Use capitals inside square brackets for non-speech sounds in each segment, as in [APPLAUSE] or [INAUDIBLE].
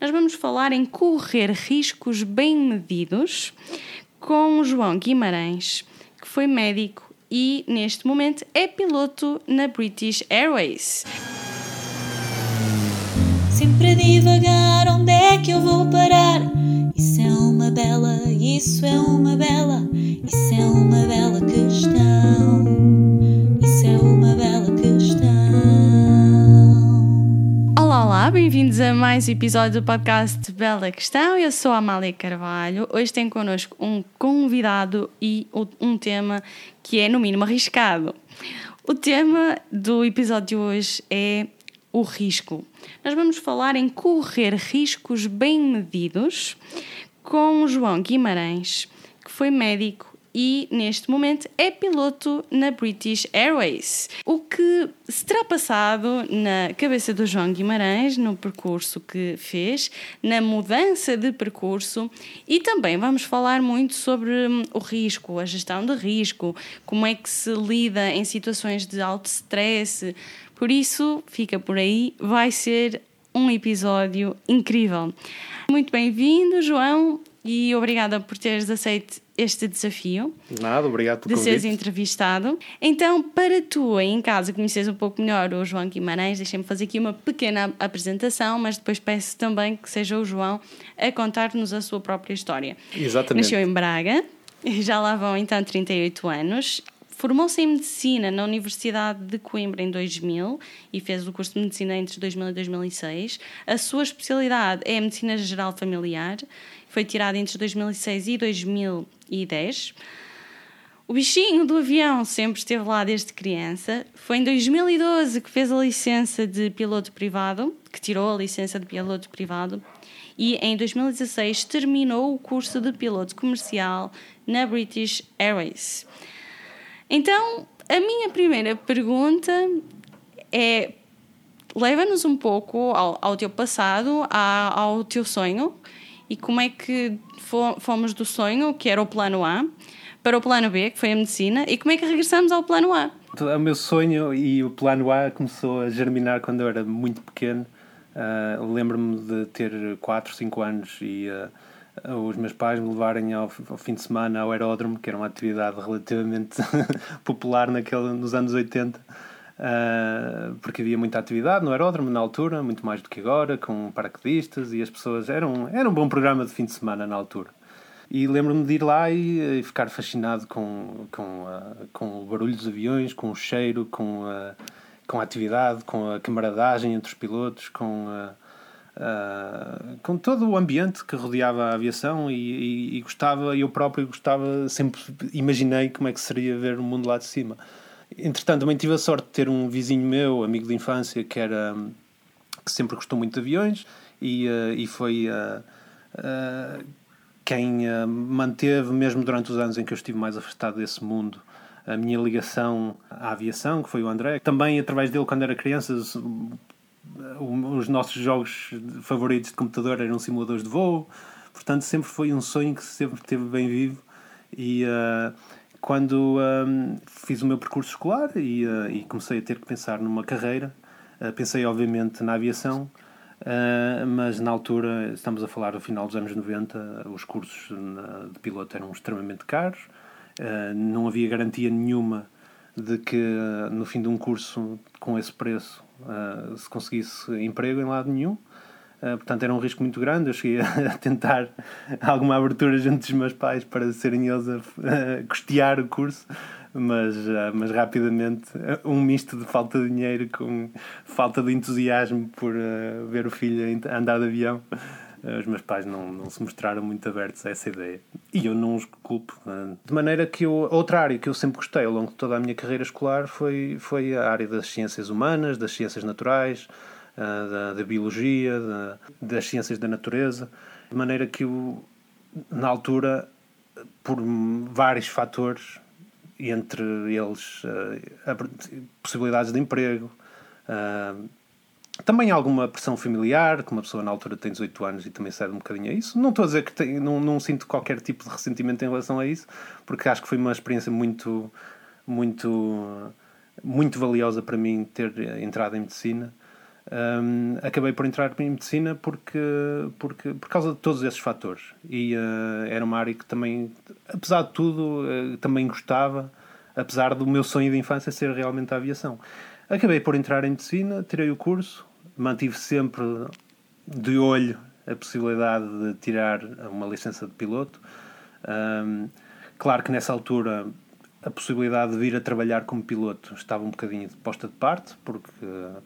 Nós vamos falar em correr riscos bem medidos com o João Guimarães, que foi médico e neste momento é piloto na British Airways. Sempre a divagar, onde é que eu vou parar? Isso é uma bela, isso é uma bela, isso é uma bela questão. Bem-vindos a mais um episódio do podcast Bela Questão. Eu sou a Amália Carvalho. Hoje tem connosco um convidado e um tema que é, no mínimo, arriscado. O tema do episódio de hoje é o risco. Nós vamos falar em correr riscos bem medidos com o João Guimarães, que foi médico e neste momento é piloto na British Airways. O que se terá passado na cabeça do João Guimarães no percurso que fez, na mudança de percurso e também vamos falar muito sobre hum, o risco, a gestão de risco, como é que se lida em situações de alto stress. Por isso, fica por aí, vai ser um episódio incrível. Muito bem-vindo, João, e obrigada por teres aceito este desafio. Nada, obrigado por De convite. seres entrevistado. Então, para tu em casa conheceres um pouco melhor o João Guimarães, deixem-me fazer aqui uma pequena apresentação, mas depois peço também que seja o João a contar-nos a sua própria história. Exatamente. Nasceu em Braga, já lá vão então 38 anos. Formou-se em Medicina na Universidade de Coimbra em 2000 e fez o curso de Medicina entre 2000 e 2006. A sua especialidade é a Medicina Geral Familiar. Foi tirada entre 2006 e 2010. O bichinho do avião sempre esteve lá desde criança. Foi em 2012 que fez a licença de piloto privado, que tirou a licença de piloto privado, e em 2016 terminou o curso de piloto comercial na British Airways. Então, a minha primeira pergunta é: leva-nos um pouco ao, ao teu passado, a- ao teu sonho, e como é que fomos do sonho, que era o plano A, para o plano B, que foi a medicina, e como é que regressamos ao plano A? O meu sonho e o plano A começou a germinar quando eu era muito pequeno. Ah, Lembro-me de ter 4, 5 anos e ah, os meus pais me levarem ao, ao fim de semana ao aeródromo, que era uma atividade [LAUGHS] relativamente [LAUGHS] popular naquele, nos anos 80. Ah, porque havia muita atividade no aeródromo na altura, muito mais do que agora, com paraquedistas e as pessoas. Era um, era um bom programa de fim de semana na altura. E lembro-me de ir lá e, e ficar fascinado com, com, a- com o barulho dos aviões, com o cheiro, com a, com a atividade, com a camaradagem entre os pilotos, com, a- com todo o ambiente que rodeava a aviação e, e, e gostava, eu próprio gostava, sempre imaginei como é que seria ver o mundo lá de cima. Entretanto, também tive a sorte de ter um vizinho meu, amigo de infância, que era que sempre gostou muito de aviões e, eh, e foi eh, eh, quem manteve, mesmo durante os anos em que eu estive mais afastado desse mundo, a minha ligação à aviação, que foi o André. Também, através dele, quando era criança, os, os nossos jogos favoritos de computador eram simuladores de voo. Portanto, sempre foi um sonho que sempre esteve bem vivo. E eh, quando eh, fiz o meu percurso escolar e, eh, e comecei a ter que pensar numa carreira, eh, pensei, obviamente, na aviação. Uh, mas na altura, estamos a falar do final dos anos 90, os cursos de piloto eram extremamente caros, uh, não havia garantia nenhuma de que uh, no fim de um curso com esse preço uh, se conseguisse emprego em lado nenhum. Uh, portanto, era um risco muito grande. Eu cheguei [LAUGHS] a tentar alguma abertura junto dos meus pais para serem eles a custear o curso, mas, uh, mas rapidamente uh, um misto de falta de dinheiro com falta de entusiasmo por ver o filho andar de avião. Os meus pais não, não se mostraram muito abertos a essa ideia. E eu não os culpo. De maneira que eu, outra área que eu sempre gostei ao longo de toda a minha carreira escolar foi, foi a área das ciências humanas, das ciências naturais, ah, da, da biologia, da- das ciências da natureza, de maneira que eu, na altura, por vários fatores, entre eles a- possibilidades de emprego, ah, também alguma pressão familiar, que uma pessoa na altura tem 18 anos e também cede um bocadinho a isso. Não estou a dizer que tem, não, não sinto qualquer tipo de ressentimento em relação a isso, porque acho que foi uma experiência muito, muito, muito valiosa para mim ter entrado em medicina. Um, acabei por entrar em medicina porque, porque, por causa de todos esses fatores. E uh, era uma área que também, apesar de tudo, uh, também gostava, apesar do meu sonho de infância ser realmente a aviação. Acabei por entrar em medicina, tirei o curso, mantive sempre de olho a possibilidade de tirar uma licença de piloto. Um, claro que nessa altura a possibilidade de vir a trabalhar como piloto estava um bocadinho posta de parte, porque. Uh,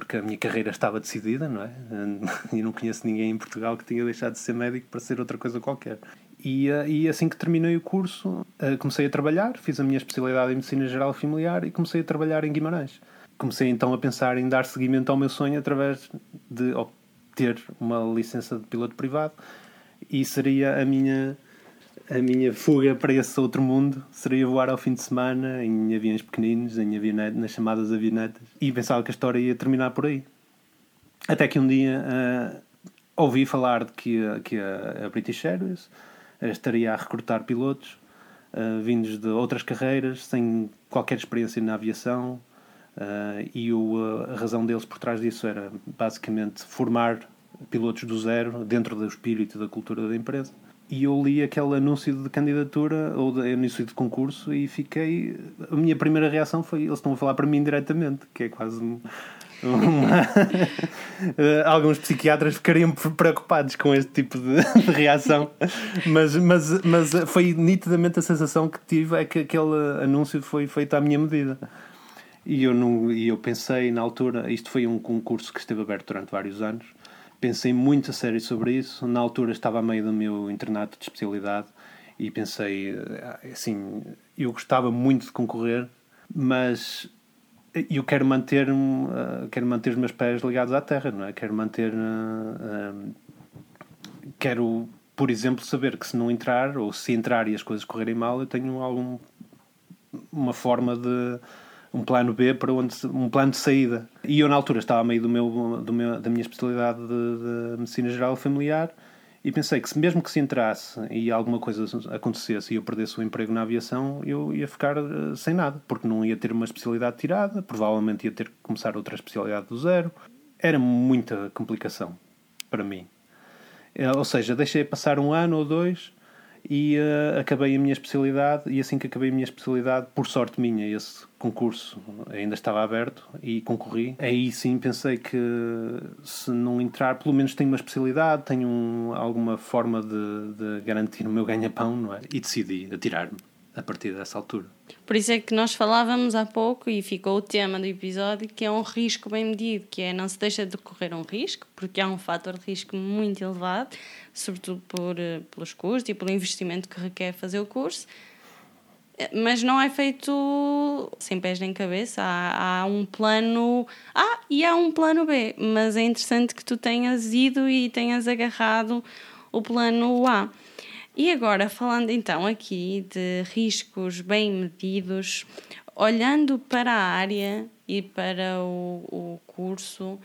porque a minha carreira estava decidida, não é? [LAUGHS] E não conheço ninguém em Portugal que tinha deixado de ser médico para ser outra coisa qualquer. E, eh, e assim que terminei o curso, eh, comecei a trabalhar, fiz a minha especialidade em Medicina Geral Familiar e comecei a trabalhar em Guimarães. Comecei então a pensar em dar seguimento ao meu sonho através de obter uma licença de piloto privado e seria a minha a minha fuga para esse outro mundo seria voar ao fim de semana em aviões pequeninos, em avionete, nas chamadas avionetas, e pensava que a história ia terminar por aí. Até que um dia uh, ouvi falar de que, a, a British Airways estaria a recrutar pilotos uh, vindos de outras carreiras, sem qualquer experiência na aviação, uh, e o, a razão deles por trás disso era basicamente formar pilotos do zero dentro do espírito da cultura da empresa e eu li aquele anúncio de candidatura ou de anúncio de concurso e fiquei. A minha primeira reação foi: eles estão a falar para mim diretamente, que é quase. Uma... [LAUGHS] Alguns psiquiatras ficariam preocupados com este tipo de, [LAUGHS] de, reação, mas, mas, mas foi nitidamente a sensação que tive é que aquele anúncio foi feito à minha medida. E eu, não, e eu pensei na altura, isto foi um concurso que esteve aberto durante vários anos, pensei muito a sério sobre isso. Na altura estava a meio do meu internato de especialidade e pensei, eh, assim, eu gostava muito de concorrer, mas eu quero manter uh, quero manter os meus pés ligados à terra, não é? Quero manter quero, por exemplo, saber que se não entrar ou se entrar e as coisas correrem mal, eu tenho algum uma forma de um plano B para onde um plano de saída. E eu na altura estava meio do meu, do meu da minha especialidade de, de medicina geral familiar e pensei que se mesmo que se entrasse e alguma coisa acontecesse e eu perdesse o emprego na aviação, eu ia ficar uh, sem nada, porque não ia ter uma especialidade tirada, provavelmente ia ter que começar outra especialidade do zero. Era muita complicação para mim. Uh, ou seja, deixei passar um ano ou dois e uh, acabei a minha especialidade e assim que acabei a minha especialidade, por sorte minha, esse concurso ainda estava aberto e concorri. Aí sim pensei que se não entrar, pelo menos tenho uma especialidade, tenho um, alguma forma de, de garantir o meu ganha-pão, não é? E decidi atirar-me a partir dessa altura. Por isso é que nós falávamos há pouco e ficou o tema do episódio que é um risco bem medido, que é não se deixa de correr um risco, porque há um fator de risco muito elevado, sobretudo por, eh, pelos custos e pelo investimento que requer fazer o curso, mas não é feito sem pés nem cabeça. Há, há um plano A e há um plano B, mas é interessante que tu tenhas ido e tenhas agarrado o plano A. E agora, falando então aqui de riscos bem medidos, olhando para a área e para o, o curso,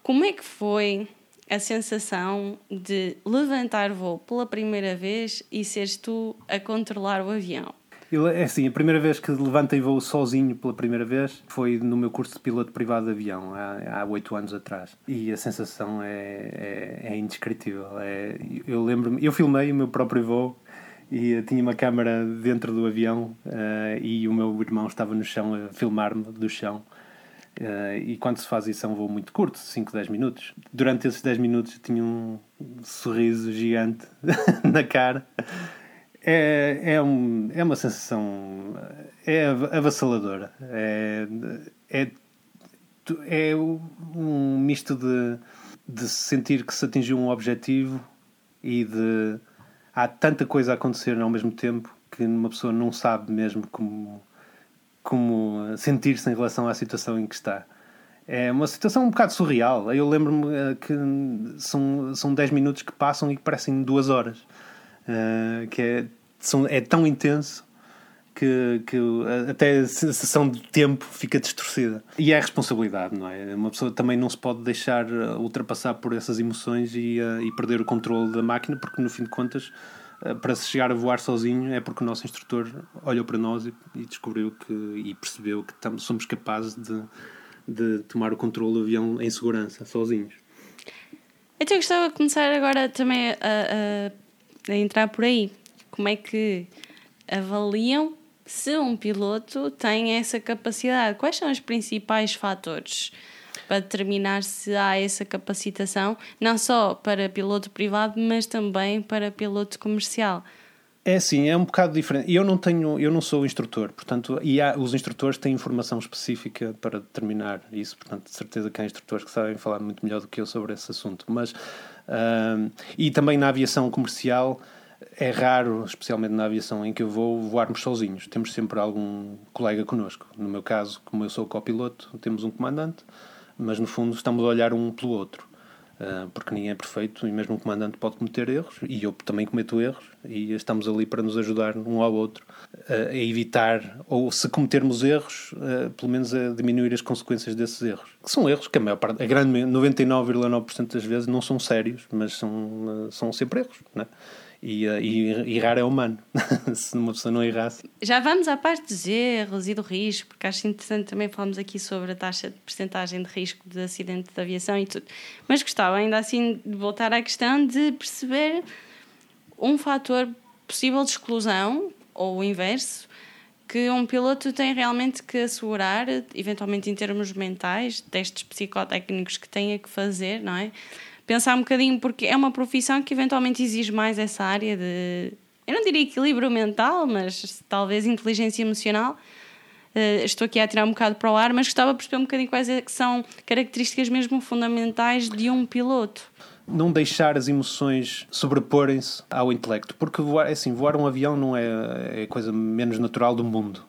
como é que foi a sensação de levantar voo pela primeira vez e seres tu a controlar o avião? É assim, a primeira vez que levantei voo sozinho pela primeira vez foi no meu curso de piloto privado de avião, há oito anos atrás. E a sensação é, é, é indescritível. É, eu lembro-me, eu filmei o meu próprio voo e tinha uma câmera dentro do avião uh, e o meu irmão estava no chão a filmar-me do chão. Uh, e quando se faz isso é um voo muito curto, 5, 10 minutos. Durante esses 10 minutos tinha um sorriso gigante [LAUGHS] na cara é, é, um, é uma sensação é avassaladora. É, é, é um misto de, de sentir que se atingiu um objetivo e de há tanta coisa a acontecer ao mesmo tempo que uma pessoa não sabe mesmo como, como sentir-se em relação à situação em que está. É uma situação um bocado surreal. Eu lembro-me eh, que são, são 10 minutos que passam e que parecem duas horas. Uh, que é são, é tão intenso que, que até a sensação de tempo fica distorcida. E é a responsabilidade, não é? Uma pessoa também não se pode deixar uh, ultrapassar por essas emoções e, uh, e perder o controle da máquina, porque no fim de contas, uh, para se chegar a voar sozinho, é porque o nosso instrutor olhou para nós e, e descobriu que, e percebeu que somos capazes de, de tomar o controle do avião em segurança, sozinhos. Então eu gostava de começar agora também a, a, a entrar por aí. Como é que avaliam se um piloto tem essa capacidade? Quais são os principais fatores para determinar se há essa capacitação, não só para piloto privado, mas também para piloto comercial? É assim, é um bocado diferente. Eu não tenho, eu não sou instrutor, portanto, e há, os instrutores têm informação específica para determinar isso, portanto, de certeza que há instrutores que sabem falar muito melhor do que eu sobre esse assunto. Mas uh, e também na aviação comercial é raro, especialmente na aviação em que eu vou, voarmos sozinhos. Temos sempre algum colega connosco. No meu caso, como eu sou copiloto, temos um comandante, mas no fundo estamos a olhar um pelo outro. Uh, porque ninguém é perfeito e mesmo o comandante pode cometer erros e eu também cometo erros e estamos ali para nos ajudar um ao outro uh, a evitar ou se cometermos erros uh, pelo menos a diminuir as consequências desses erros que são erros que a maior parte a grande 99,9% das vezes não são sérios mas são são sempre erros né? E, e errar é humano, [LAUGHS] se uma pessoa não errasse. Já vamos à parte dos erros e do risco, porque acho interessante também falarmos aqui sobre a taxa de percentagem de risco de acidente de aviação e tudo. Mas gostava ainda assim de voltar à questão de perceber um fator possível de exclusão, ou o inverso, que um piloto tem realmente que assegurar, eventualmente em termos mentais, testes psicotécnicos que tenha que fazer, não é? Pensar um bocadinho, porque é uma profissão que eventualmente exige mais essa área de. Eu não diria equilíbrio mental, mas talvez inteligência emocional. Uh, estou aqui a tirar um bocado para o ar, mas gostava de perceber um bocadinho quais é são características mesmo fundamentais de um piloto. Não deixar as emoções sobreporem-se ao intelecto, porque voar, é assim, voar um avião não é, é a coisa menos natural do mundo.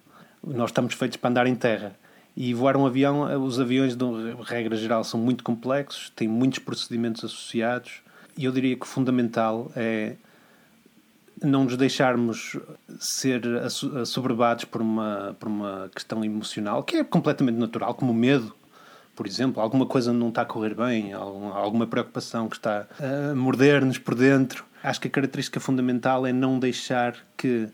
Nós estamos feitos para andar em terra. E voar um avião, os aviões, de regra geral, são muito complexos, têm muitos procedimentos associados. E eu diria que o fundamental é não nos deixarmos ser assoberbados por uma, por uma questão emocional, que é completamente natural, como medo, por exemplo. Alguma coisa não está a correr bem, alguma preocupação que está a morder-nos por dentro. Acho que a característica fundamental é não deixar que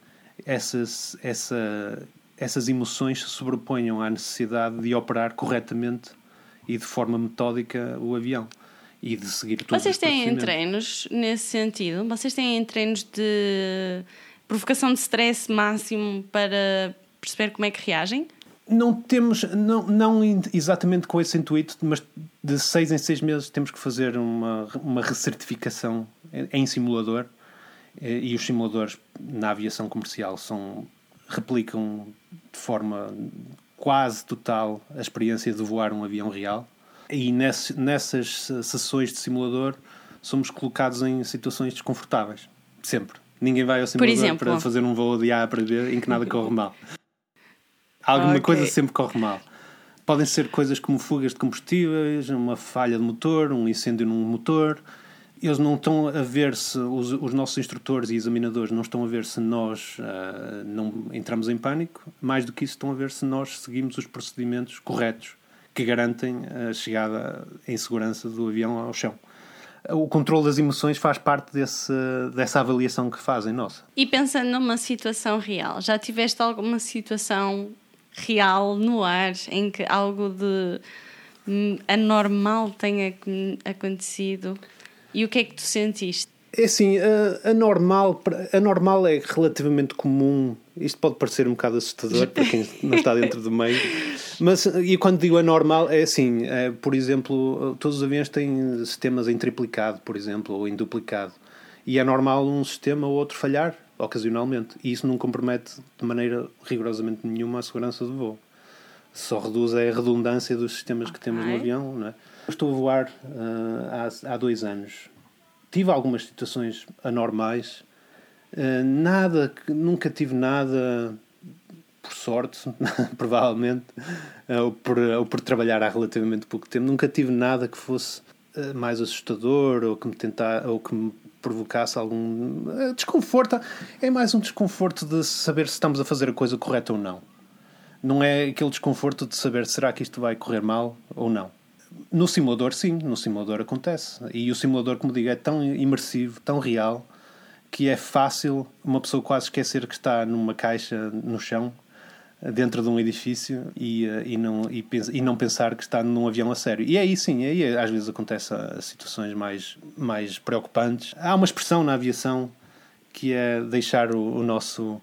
essas, essa essas emoções se sobreponham à necessidade de operar corretamente e de forma metódica o avião e de seguir todos Vocês têm treinos nesse sentido? Vocês têm treinos de provocação de stress máximo para perceber como é que reagem? Não temos, não, não exatamente com esse intuito, mas de seis em seis meses temos que fazer uma, uma recertificação em simulador e os simuladores na aviação comercial são replicam de forma quase total a experiência de voar um avião real. E nessas sessões de simulador somos colocados em situações desconfortáveis. Sempre. Ninguém vai ao simulador para fazer um voo de A para B em que nada corre mal. [LAUGHS] Alguma okay. coisa sempre corre mal. Podem ser coisas como fugas de combustíveis, uma falha de motor, um incêndio num motor, eles não estão a ver se, os, os, nossos instrutores e examinadores não estão a ver se nós uh, não entramos em pânico, mais do que isso, estão a ver se nós seguimos os procedimentos corretos que garantem a chegada em segurança do avião ao chão. O controle das emoções faz parte desse, dessa avaliação que fazem, nossa. E pensando numa situação real, já tiveste alguma situação real no ar em que algo de anormal tenha acontecido? E o que é que tu sentiste? É assim, a, a, normal, a normal é relativamente comum. Isto pode parecer um bocado assustador para quem não está dentro do meio. Mas, e quando digo anormal, é assim, é, por exemplo, todos os aviões têm sistemas em triplicado, por exemplo, ou em duplicado. E é normal um sistema ou outro falhar, ocasionalmente. E isso não compromete de maneira rigorosamente nenhuma a segurança do voo. Só reduz a redundância dos sistemas okay. que temos no avião, não é? Estou a voar uh, há, há dois anos. Tive algumas situações anormais. Uh, nada, nunca tive nada, por sorte, [LAUGHS] provavelmente, uh, ou, por, ou por trabalhar há relativamente pouco tempo, nunca tive nada que fosse mais assustador ou que me tentar, ou que me provocasse algum desconforto. É mais um desconforto de saber se estamos a fazer a coisa correta ou não. Não é aquele desconforto de saber será que isto vai correr mal ou não. No simulador, sim, no simulador acontece. E o simulador, como digo, é tão imersivo, tão real, que é fácil uma pessoa quase esquecer que está numa caixa no chão dentro de um edifício e, uh, e, não, e, e, não pensar que está num avião a sério. E aí sim, aí às vezes acontece situações mais, mais preocupantes. Há uma expressão na aviação que é deixar o, o nosso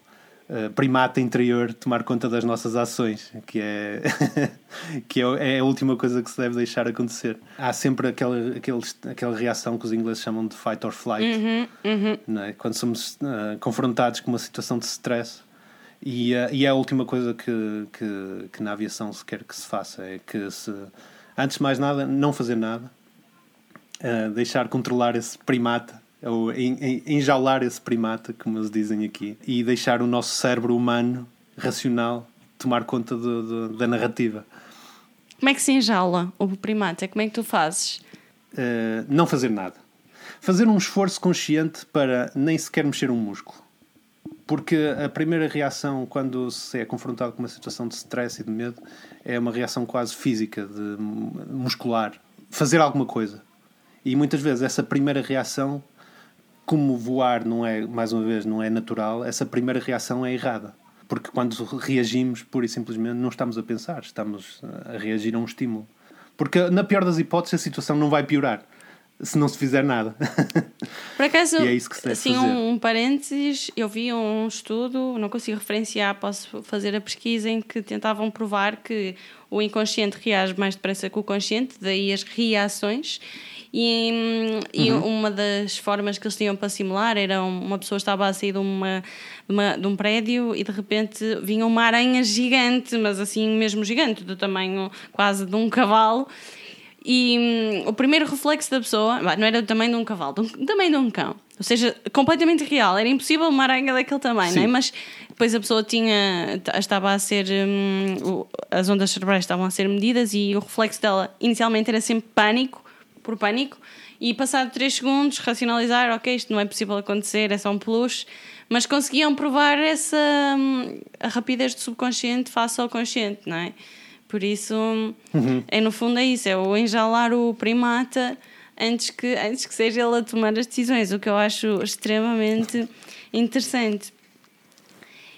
primata interior tomar conta das nossas ações, que é [LAUGHS] que é, é, a última coisa que se deve deixar acontecer. Há sempre aquela, aquele, aquela reação que os ingleses chamam de fight or flight, uhum, uhum. É? quando somos uh, confrontados com uma situação de stress. E, uh, e é a última coisa que, que, que, na aviação se quer que se faça: é que se, antes de mais nada, não fazer nada, uh, deixar controlar esse primata, ou enjaular esse primata, como eles dizem aqui, e deixar o nosso cérebro humano, racional, tomar conta do, do, da narrativa. Como é que se enjaula o primata? Como é que tu fazes? Uh, não fazer nada. Fazer um esforço consciente para nem sequer mexer um músculo. Porque a primeira reação, quando se é confrontado com uma situação de stress e de medo, é uma reação quase física, de muscular. Fazer alguma coisa. E muitas vezes essa primeira reação, como voar não é, mais uma vez, não é natural, essa primeira reação é errada. Porque quando reagimos, pura e simplesmente, não estamos a pensar, estamos a reagir a um estímulo. Porque, na pior das hipóteses, a situação não vai piorar se não se fizer nada. [LAUGHS] Por acaso, e é isso que se deve assim, fazer. um parênteses, eu vi um estudo, não consigo referenciar, posso fazer a pesquisa em que tentavam provar que o inconsciente reage mais depressa que o consciente, daí as reações. E, e uhum. uma das formas que eles tinham para simular era uma pessoa estava a sair de, uma, de, uma, de um prédio e de repente vinha uma aranha gigante, mas assim mesmo gigante, do tamanho quase de um cavalo. E hum, o primeiro reflexo da pessoa não era do tamanho de um cavalo, do tamanho de um cão. Ou seja, completamente real. Era impossível uma aranha daquele tamanho, é? Mas depois a pessoa tinha, estava a ser. Hum, as ondas cerebrais estavam a ser medidas e o reflexo dela inicialmente era sempre pânico por pânico e passado 3 segundos racionalizar, ok, isto não é possível acontecer, é só um peluche, mas conseguiam provar essa hum, a rapidez do subconsciente face ao consciente, não é? Por isso, uhum. é, no fundo é isso, é o enjalar o primata antes que, antes que seja ele a tomar as decisões, o que eu acho extremamente interessante.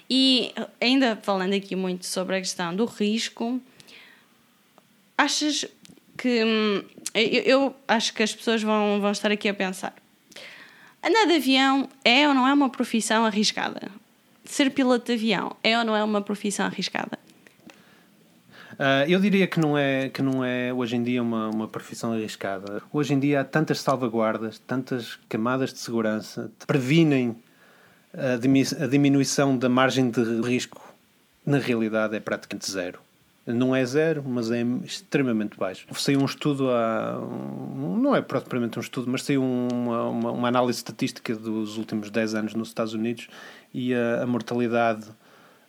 E ainda falando aqui muito sobre a questão do risco, achas que hum, eu, eu, acho que as pessoas vão, vão estar aqui a pensar: andar de avião é ou não é uma profissão arriscada? Ser piloto de avião é ou não é uma profissão arriscada? Uh, eu diria que não é, que não é hoje em dia uma, uma profissão arriscada. Hoje em dia há tantas salvaguardas, tantas camadas de segurança que previnem a, a diminuição da margem de risco. Na realidade é praticamente zero. Não é zero, mas é extremamente baixo. Saiu um estudo, há, não é propriamente um estudo, mas saiu uma, uma, uma, análise estatística dos últimos 10 anos nos Estados Unidos e a, a mortalidade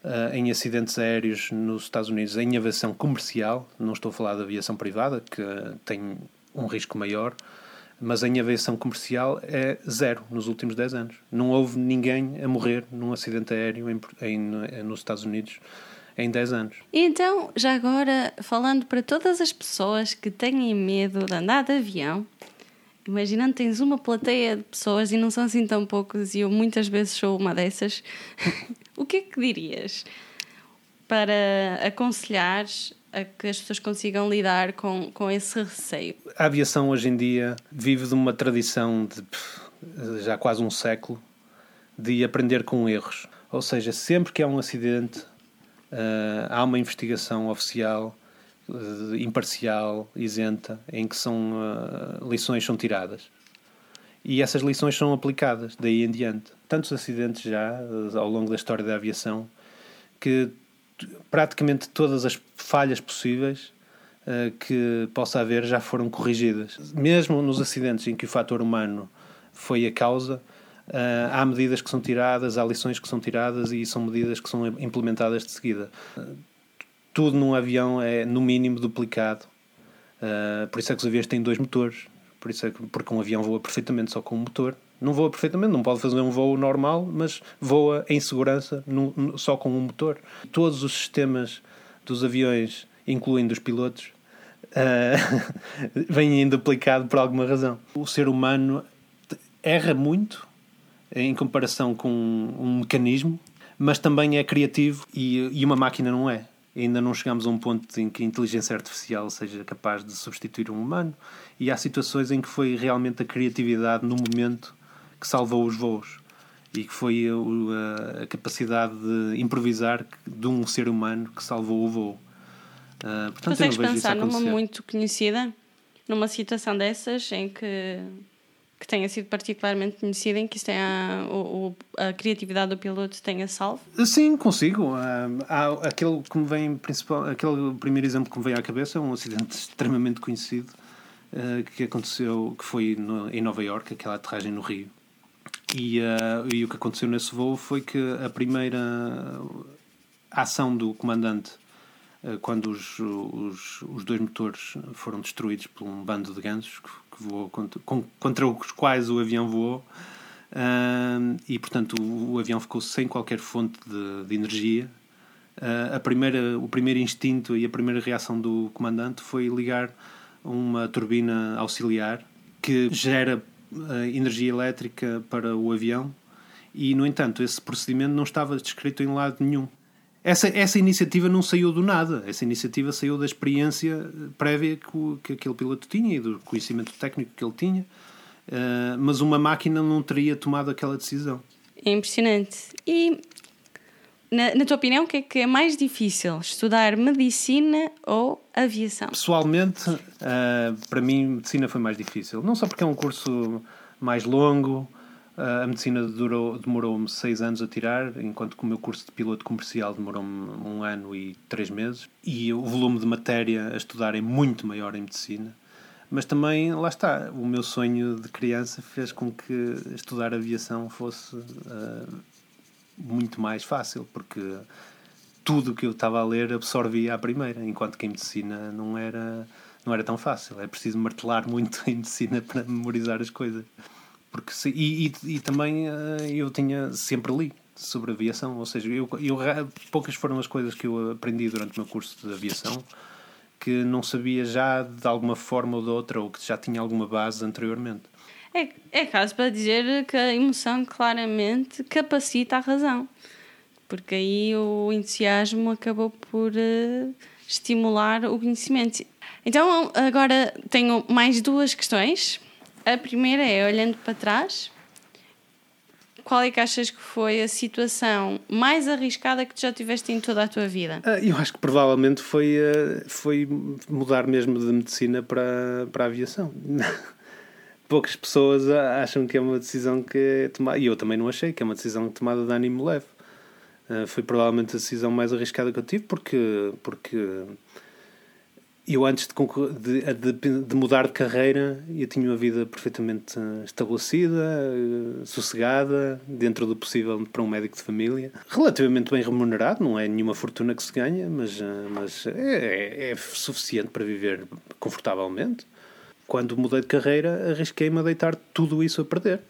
uh, em acidentes aéreos nos Estados Unidos em aviação comercial, não estou a falar de aviação privada, que tem um risco maior, mas em aviação comercial é zero nos últimos 10 anos. Não houve ninguém a morrer num acidente aéreo em, em, nos Estados Unidos em 10 anos. Então, já agora, falando para todas as pessoas que têm medo de andar de avião, imaginando que tens uma plateia de pessoas e não são assim tão poucos, e eu muitas vezes sou uma dessas, [LAUGHS] o que é que dirias para aconselhar a que as pessoas consigam lidar com, com esse receio? A aviação hoje em dia vive de uma tradição de já quase um século de aprender com erros. Ou seja, sempre que há um acidente, uh, há uma investigação oficial, uh, imparcial, isenta, em que são uh, lições são tiradas. E essas lições são aplicadas daí em diante. Tantos acidentes já ao longo da história da aviação que praticamente todas as falhas possíveis que possa haver já foram corrigidas. Mesmo nos acidentes em que o fator humano foi a causa, Uh, há medidas que são tiradas, há lições que são tiradas e são medidas que são implementadas de seguida. Uh, tudo num avião é, no mínimo, duplicado. Uh, por isso é que os aviões têm dois motores. Por isso é que, porque um avião voa perfeitamente só com um motor. Não voa perfeitamente, não pode fazer um voo normal, mas voa em segurança no, no, só com um motor. Todos os sistemas dos aviões, incluindo os pilotos, uh, [LAUGHS] vêm duplicado por alguma razão. O ser humano erra muito em comparação com um mecanismo, mas também é criativo e, e uma máquina não é. Ainda não chegamos a um ponto em que a inteligência artificial seja capaz de substituir um humano, e há situações em que foi realmente a criatividade no momento que salvou os voos e que foi a, a capacidade de improvisar de um ser humano que salvou o voo. Uh, portanto, Consegues pensar numa muito conhecida, numa situação dessas em que que tenha sido particularmente conhecida em que isso tenha, o, o, a criatividade do piloto tenha salvo? Sim, consigo. há aquele que me vem principal, aquele primeiro exemplo que me vem à cabeça é um acidente extremamente conhecido uh, que aconteceu, que foi no, em Nova York, aquela aterragem no Rio. E, uh, e o que aconteceu nesse voo foi que a primeira ação do comandante quando os, os, os dois motores foram destruídos por um bando de gansos que voou contra, contra os quais o avião voou. Uh, e portanto o, o, avião ficou sem qualquer fonte de, de energia. Uh, a primeira, o primeiro instinto e a primeira reação do comandante foi ligar uma turbina auxiliar que gera uh, energia elétrica para o avião e no entanto esse procedimento não estava descrito em lado nenhum. Essa, essa iniciativa não saiu do nada. Essa iniciativa saiu da experiência prévia que, o, que aquele piloto tinha e do conhecimento técnico que ele tinha. Uh, mas uma máquina não teria tomado aquela decisão. É impressionante. E, na, na, tua opinião, o que é que é mais difícil? Estudar medicina ou aviação? Pessoalmente, uh, para mim, medicina foi mais difícil. Não só porque é um curso mais longo, a medicina durou, demorou-me seis anos a tirar, enquanto que o meu curso de piloto comercial demorou-me um ano e três meses. E o volume de matéria a estudar é muito maior em medicina. Mas também, lá está, o meu sonho de criança fez com que estudar aviação fosse uh, muito mais fácil, porque tudo o que eu estava a ler absorvia à primeira, enquanto que em medicina não era, não era tão fácil. É preciso martelar muito [LAUGHS] em medicina para memorizar as coisas. Porque se, e, e, e, também uh, eu tinha sempre li sobre aviação, ou seja, eu, eu, poucas foram as coisas que eu aprendi durante o meu curso de aviação que não sabia já de alguma forma ou de outra, ou que já tinha alguma base anteriormente. É, é caso para dizer que a emoção claramente capacita a razão, porque aí o entusiasmo acabou por uh, estimular o conhecimento. Então, agora tenho mais duas questões a primeira é, olhando para trás, qual é que achas que foi a situação mais arriscada que já tiveste em toda a tua vida? Ah, eu acho que provavelmente foi, ah, foi mudar mesmo de medicina para, para a aviação. [LAUGHS] Poucas pessoas acham que é uma decisão que é tomada, e eu também não achei que é uma decisão tomada de ânimo leve. Ah, foi provavelmente a decisão mais arriscada que eu tive, porque, porque eu antes de, de, de, mudar de carreira, eu tinha uma vida perfeitamente eh, estabelecida, eh, sossegada, dentro do possível para um médico de família. Relativamente bem remunerado, não é nenhuma fortuna que se ganha, mas, eh, mas é, é, é suficiente para viver confortavelmente. Quando mudei de carreira, arrisquei-me a deitar tudo isso a perder,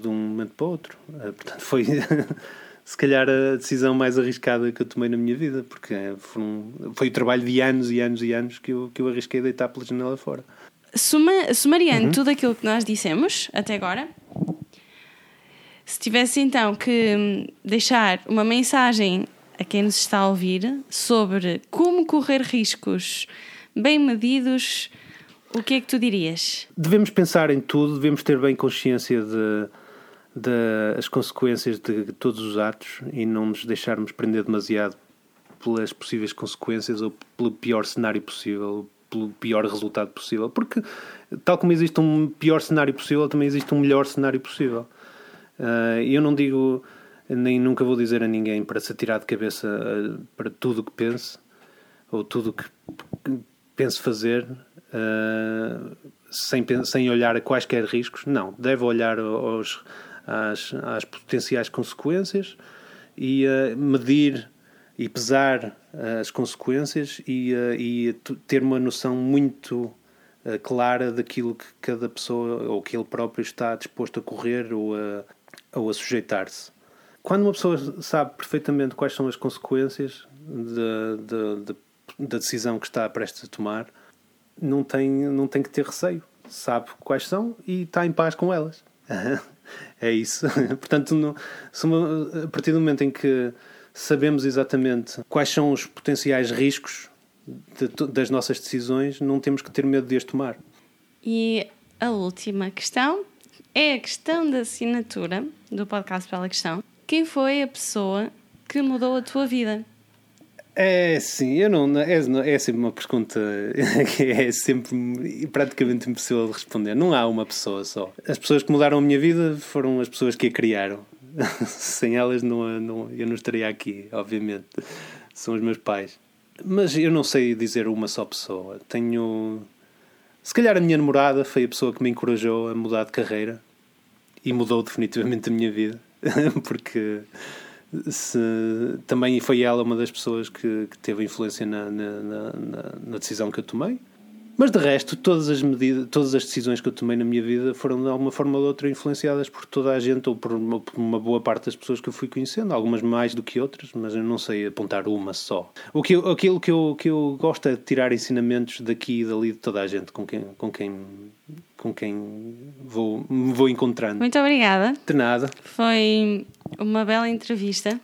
de um momento para o outro. Portanto, foi [LAUGHS] se calhar a decisão mais arriscada que eu tomei na minha vida, porque foi, um, foi o trabalho de anos e anos e anos que eu, que eu arrisquei deitar pela janela fora. Suma, sumariando uhum. tudo aquilo que nós dissemos até agora, se tivesse então que deixar uma mensagem a quem nos está a ouvir sobre como correr riscos bem medidos, o que é que tu dirias? Devemos pensar em tudo, devemos ter bem consciência de das consequências de todos os atos e não nos deixarmos prender demasiado pelas possíveis consequências ou pelo pior cenário possível, pelo pior resultado possível. Porque, tal como existe um pior cenário possível, também existe um melhor cenário possível. Uh, eu não digo, nem nunca vou dizer a ninguém para se atirar de cabeça uh, para tudo o que pense ou tudo o que pense fazer. Uh, sem, sem olhar a quaisquer riscos, não, deve olhar aos, às, às potenciais consequências e uh, medir e pesar uh, as consequências e, uh, e ter uma noção muito clara daquilo que cada pessoa ou que ele próprio está disposto a correr ou a, ou a sujeitar-se. Quando uma pessoa sabe perfeitamente quais são as consequências de, de, de, da decisão que está prestes a tomar, não tem, não tem que ter receio. Sabe quais são e está em paz com elas. [LAUGHS] é isso. [LAUGHS] Portanto, no, a partir do momento em que sabemos exatamente quais são os potenciais riscos de das nossas decisões, não temos que ter medo de as tomar. E a última questão é a questão da assinatura do podcast Bela Questão. Quem foi a pessoa que mudou a tua vida? É sim, eu não. É, é sempre uma pergunta [LAUGHS] que é sempre praticamente impossível de responder. Não há uma pessoa só. As pessoas que mudaram a minha vida foram as pessoas que a criaram. [LAUGHS] Sem elas não, não, eu não estaria aqui, obviamente. São os meus pais. Mas eu não sei dizer uma só pessoa. Tenho. Se calhar a minha namorada foi a pessoa que me encorajou a mudar de carreira e mudou definitivamente a minha vida. [LAUGHS] Porque se, também foi ela uma das pessoas que, que teve influência na, na, na, na- decisão que eu tomei. Mas de resto, todas as medidas, todas as decisões que eu tomei na minha vida foram de alguma forma ou de outra influenciadas por toda a gente ou por uma, por uma boa parte das pessoas que eu fui conhecendo, algumas mais do que outras, mas eu não sei apontar uma só. O que eu- aquilo que eu, que eu gosto é de tirar ensinamentos daqui e dali de toda a gente com quem, com quem, com quem vou, me vou encontrando. Muito obrigada. De nada. Foi uma bela entrevista.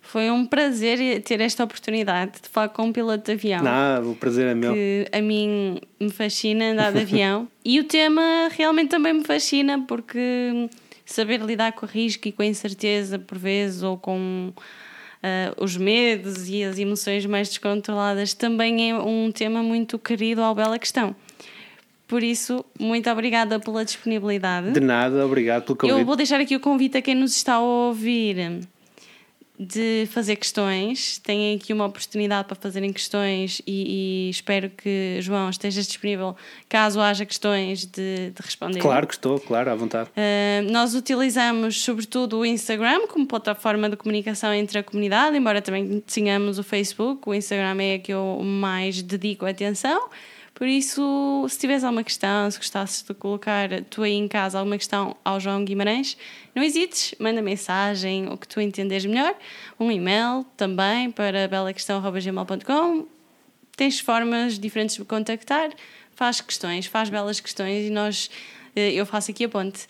Foi um prazer ter esta oportunidade de falar com um piloto de avião. Nada, o prazer é meu. que a mim me fascina andar de avião [LAUGHS] e o tema realmente também me fascina porque saber lidar com o risco e com a incerteza por vezes ou com ah, os medos e as emoções mais descontroladas também é um tema muito querido ao Bela Questão. Por isso, muito obrigada pela disponibilidade. De nada, obrigado pelo convite. Eu vou deixar aqui o convite a quem nos está a ouvir de fazer questões. Têm aqui uma oportunidade para fazerem questões e, e espero que, João, estejas disponível caso haja questões de, de responder. Claro que estou, claro, à vontade. Uh, nós utilizamos sobretudo o Instagram como plataforma de comunicação entre a comunidade, embora também tenhamos o Facebook. O Instagram é a que eu mais dedico atenção. Por isso, se tiveres alguma questão, se gostasses de colocar tu aí em casa alguma questão ao João Guimarães, não hesites, manda mensagem, o que tu entenderes melhor, um e-mail também para belaquestão.gmail.com tens formas diferentes de me contactar, faz questões, faz belas questões e nós, eh, eu faço aqui a ponte.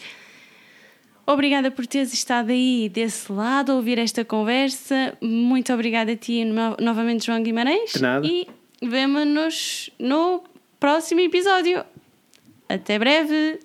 Obrigada por teres estado aí desse lado a ouvir esta conversa. Muito obrigada a ti no- novamente, João Guimarães. De nada. E vemo-nos no próximo episódio. Até breve!